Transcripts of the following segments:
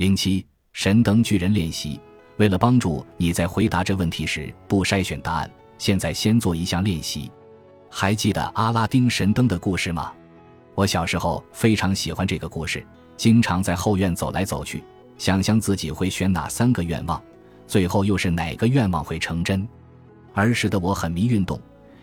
零七神灯巨人练习。为了帮助你在回答这问题时不筛选答案，现在先做一项练习。还记得阿拉丁神灯的故事吗？我小时候非常喜欢这个故事，经常在后院走来走去，想象自己会选哪三个愿望，最后又是哪个愿望会成真。儿时的我很迷运动，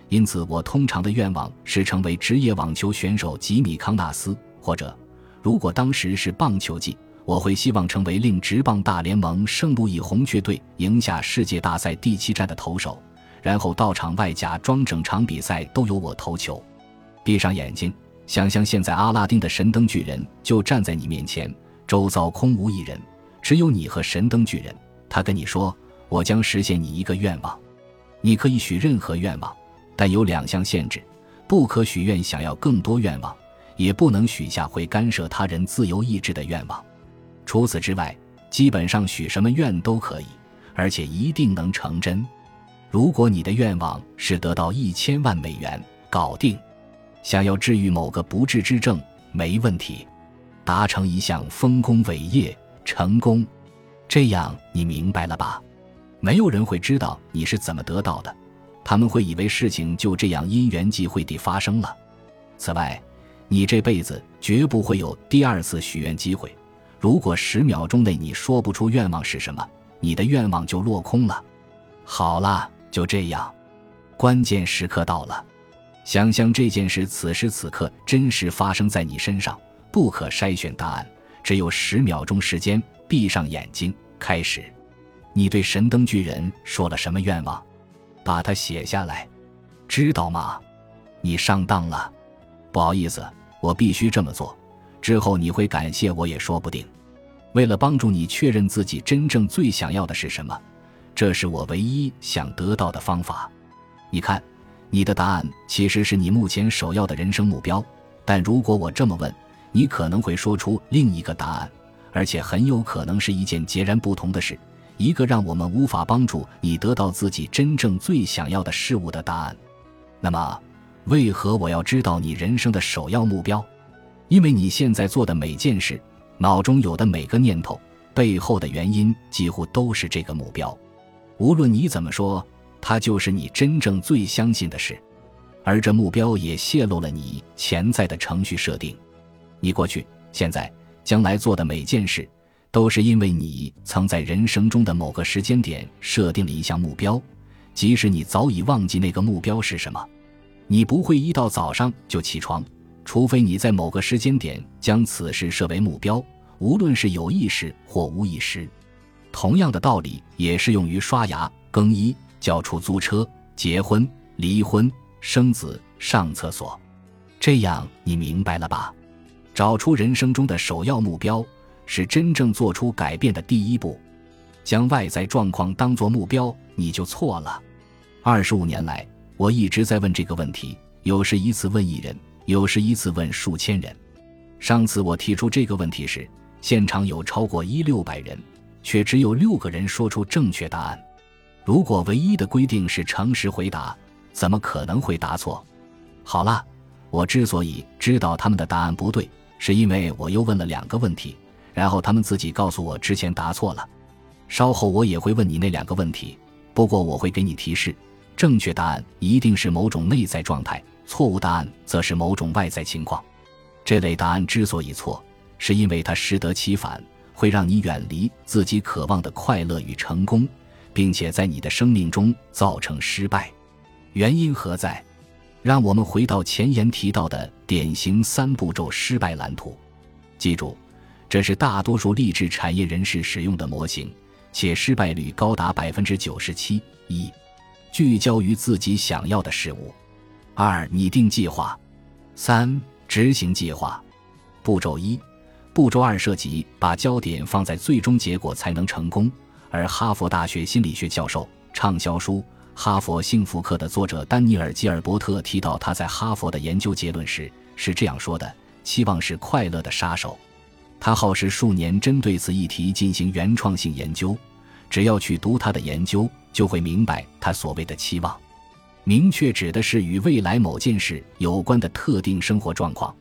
因此我通常的愿望是成为职业网球选手吉米康纳斯，或者，如果当时是棒球季。我会希望成为令职棒大联盟圣路易红雀队赢下世界大赛第七战的投手，然后到场外假装整场比赛都由我投球。闭上眼睛，想象现在阿拉丁的神灯巨人就站在你面前，周遭空无一人，只有你和神灯巨人。他跟你说：“我将实现你一个愿望，你可以许任何愿望，但有两项限制：不可许愿想要更多愿望，也不能许下会干涉他人自由意志的愿望。”除此之外，基本上许什么愿都可以，而且一定能成真。如果你的愿望是得到一千万美元，搞定；想要治愈某个不治之症，没问题；达成一项丰功伟业，成功。这样你明白了吧？没有人会知道你是怎么得到的，他们会以为事情就这样因缘际会地发生了。此外，你这辈子绝不会有第二次许愿机会。如果十秒钟内你说不出愿望是什么，你的愿望就落空了。好了，就这样，关键时刻到了。想象这件事此时此刻真实发生在你身上，不可筛选答案，只有十秒钟时间。闭上眼睛，开始。你对神灯巨人说了什么愿望？把它写下来，知道吗？你上当了，不好意思，我必须这么做。之后你会感谢我也说不定。为了帮助你确认自己真正最想要的是什么，这是我唯一想得到的方法。你看，你的答案其实是你目前首要的人生目标。但如果我这么问，你可能会说出另一个答案，而且很有可能是一件截然不同的事，一个让我们无法帮助你得到自己真正最想要的事物的答案。那么，为何我要知道你人生的首要目标？因为你现在做的每件事，脑中有的每个念头，背后的原因几乎都是这个目标。无论你怎么说，它就是你真正最相信的事。而这目标也泄露了你潜在的程序设定。你过去、现在、将来做的每件事，都是因为你曾在人生中的某个时间点设定了一项目标，即使你早已忘记那个目标是什么。你不会一到早上就起床。除非你在某个时间点将此事设为目标，无论是有意识或无意识。同样的道理也适用于刷牙、更衣、叫出租车、结婚、离婚、生子、上厕所。这样你明白了吧？找出人生中的首要目标，是真正做出改变的第一步。将外在状况当作目标，你就错了。二十五年来，我一直在问这个问题，有时一次问一人。有时一次问数千人。上次我提出这个问题时，现场有超过一六百人，却只有六个人说出正确答案。如果唯一的规定是诚实回答，怎么可能会答错？好了，我之所以知道他们的答案不对，是因为我又问了两个问题，然后他们自己告诉我之前答错了。稍后我也会问你那两个问题，不过我会给你提示：正确答案一定是某种内在状态。错误答案则是某种外在情况。这类答案之所以错，是因为它适得其反，会让你远离自己渴望的快乐与成功，并且在你的生命中造成失败。原因何在？让我们回到前言提到的典型三步骤失败蓝图。记住，这是大多数励志产业人士使用的模型，且失败率高达百分之九十七。一，聚焦于自己想要的事物。二、拟定计划；三、执行计划。步骤一：步骤二涉及把焦点放在最终结果才能成功。而哈佛大学心理学教授、畅销书《哈佛幸福课》的作者丹尼尔·吉尔伯特提到他在哈佛的研究结论时是这样说的：“期望是快乐的杀手。”他耗时数年针对此议题进行原创性研究。只要去读他的研究，就会明白他所谓的期望。明确指的是与未来某件事有关的特定生活状况。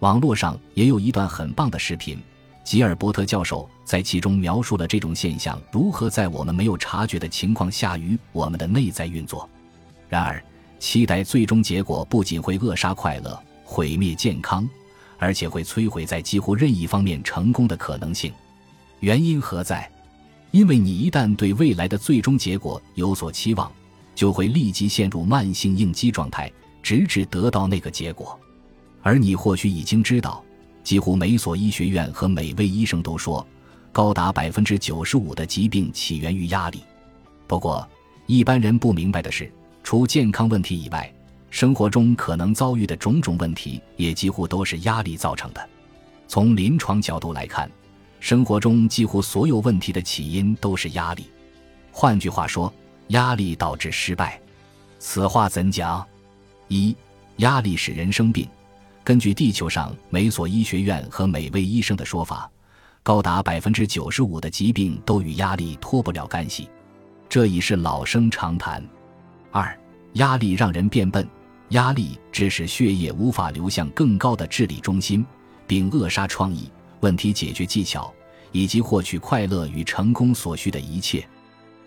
网络上也有一段很棒的视频，吉尔伯特教授在其中描述了这种现象如何在我们没有察觉的情况下与我们的内在运作。然而，期待最终结果不仅会扼杀快乐、毁灭健康，而且会摧毁在几乎任意方面成功的可能性。原因何在？因为你一旦对未来的最终结果有所期望，就会立即陷入慢性应激状态，直至得到那个结果。而你或许已经知道。几乎每所医学院和每位医生都说，高达百分之九十五的疾病起源于压力。不过，一般人不明白的是，除健康问题以外，生活中可能遭遇的种种问题也几乎都是压力造成的。从临床角度来看，生活中几乎所有问题的起因都是压力。换句话说，压力导致失败。此话怎讲？一，压力使人生病。根据地球上每所医学院和每位医生的说法，高达百分之九十五的疾病都与压力脱不了干系，这已是老生常谈。二，压力让人变笨，压力致使血液无法流向更高的智力中心，并扼杀创意、问题解决技巧以及获取快乐与成功所需的一切。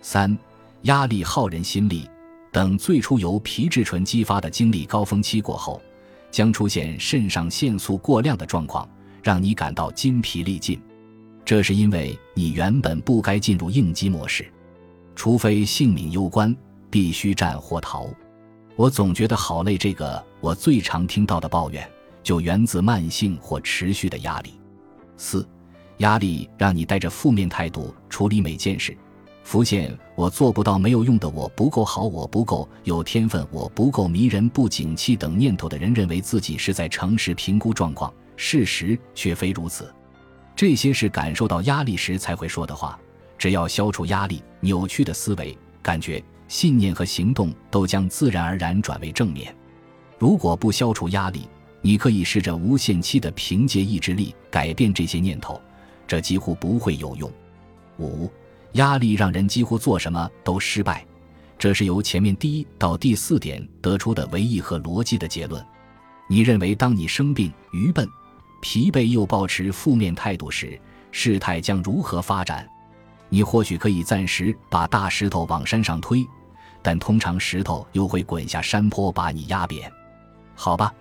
三，压力耗人心力，等最初由皮质醇激发的精力高峰期过后。将出现肾上腺素过量的状况，让你感到筋疲力尽。这是因为你原本不该进入应激模式，除非性命攸关，必须战或逃。我总觉得好累。这个我最常听到的抱怨，就源自慢性或持续的压力。四，压力让你带着负面态度处理每件事。浮现我做不到、没有用的、我不够好、我不够有天分、我不够迷人、不景气等念头的人，认为自己是在诚实评估状况，事实却非如此。这些是感受到压力时才会说的话。只要消除压力，扭曲的思维、感觉、信念和行动都将自然而然转为正面。如果不消除压力，你可以试着无限期的凭借意志力改变这些念头，这几乎不会有用。五。压力让人几乎做什么都失败，这是由前面第一到第四点得出的唯一和逻辑的结论。你认为，当你生病、愚笨、疲惫又保持负面态度时，事态将如何发展？你或许可以暂时把大石头往山上推，但通常石头又会滚下山坡把你压扁。好吧，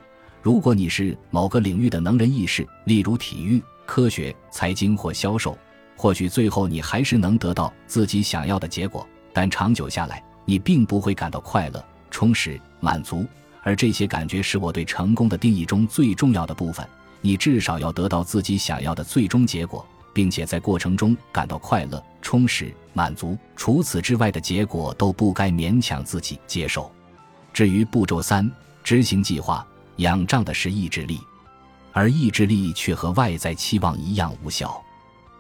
如果你是某个领域的能人异士，例如体育、科学、财经或销售。或许最后你还是能得到自己想要的结果，但长久下来，你并不会感到快乐、充实、满足。而这些感觉是我对成功的定义中最重要的部分。你至少要得到自己想要的最终结果，并且在过程中感到快乐、充实、满足。除此之外的结果都不该勉强自己接受。至于步骤三，执行计划，仰仗的是意志力，而意志力却和外在期望一样无效。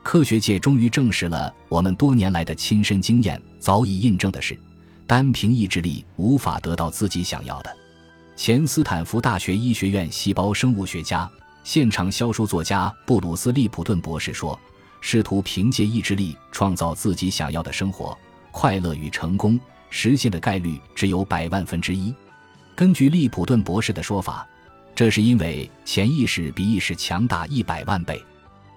科学界终于证实了我们多年来的亲身经验早已印证的是，单凭意志力无法得到自己想要的。前斯坦福大学医学院细胞生物学家、现场销售作家布鲁斯·利普顿博士说：“试图凭借意志力创造自己想要的生活、快乐与成功，实现的概率只有百万分之一。”根据利普顿博士的说法，这是因为潜意识比意识强大一百万倍。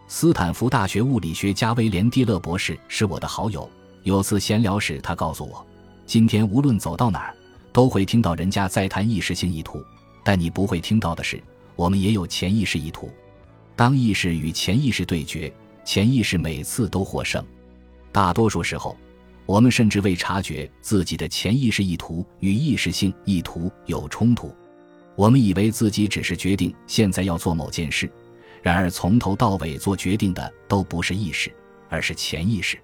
斯坦福大学物理学家威廉·蒂勒博士是我的好友。有次闲聊时，他告诉我，今天无论走到哪儿，都会听到人家在谈意识性意图，但你不会听到的是，我们也有潜意识意图。当意识与潜意识对决，潜意识每次都获胜。大多数时候，我们甚至未察觉自己的潜意识意图与意识性意图有冲突。我们以为自己只是决定现在要做某件事。然而，从头到尾做决定的都不是意识，而是潜意识。